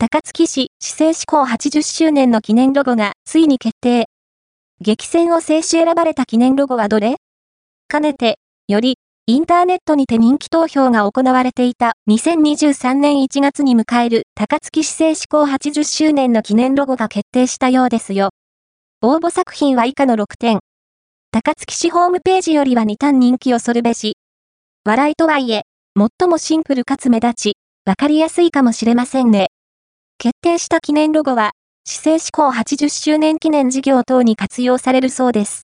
高槻市市政施行80周年の記念ロゴがついに決定。激戦を制し選ばれた記念ロゴはどれ？かねて、より、インターネットにて人気投票が行われていた2023年1月に迎える高槻市政施行80周年の記念ロゴが決定したようですよ。応募作品は以下の6点。高槻市ホームページよりは2単人気をそるべし。笑いとはいえ、最もシンプルかつ目立ち、わかりやすいかもしれませんね。決定した記念ロゴは、市政志向80周年記念事業等に活用されるそうです。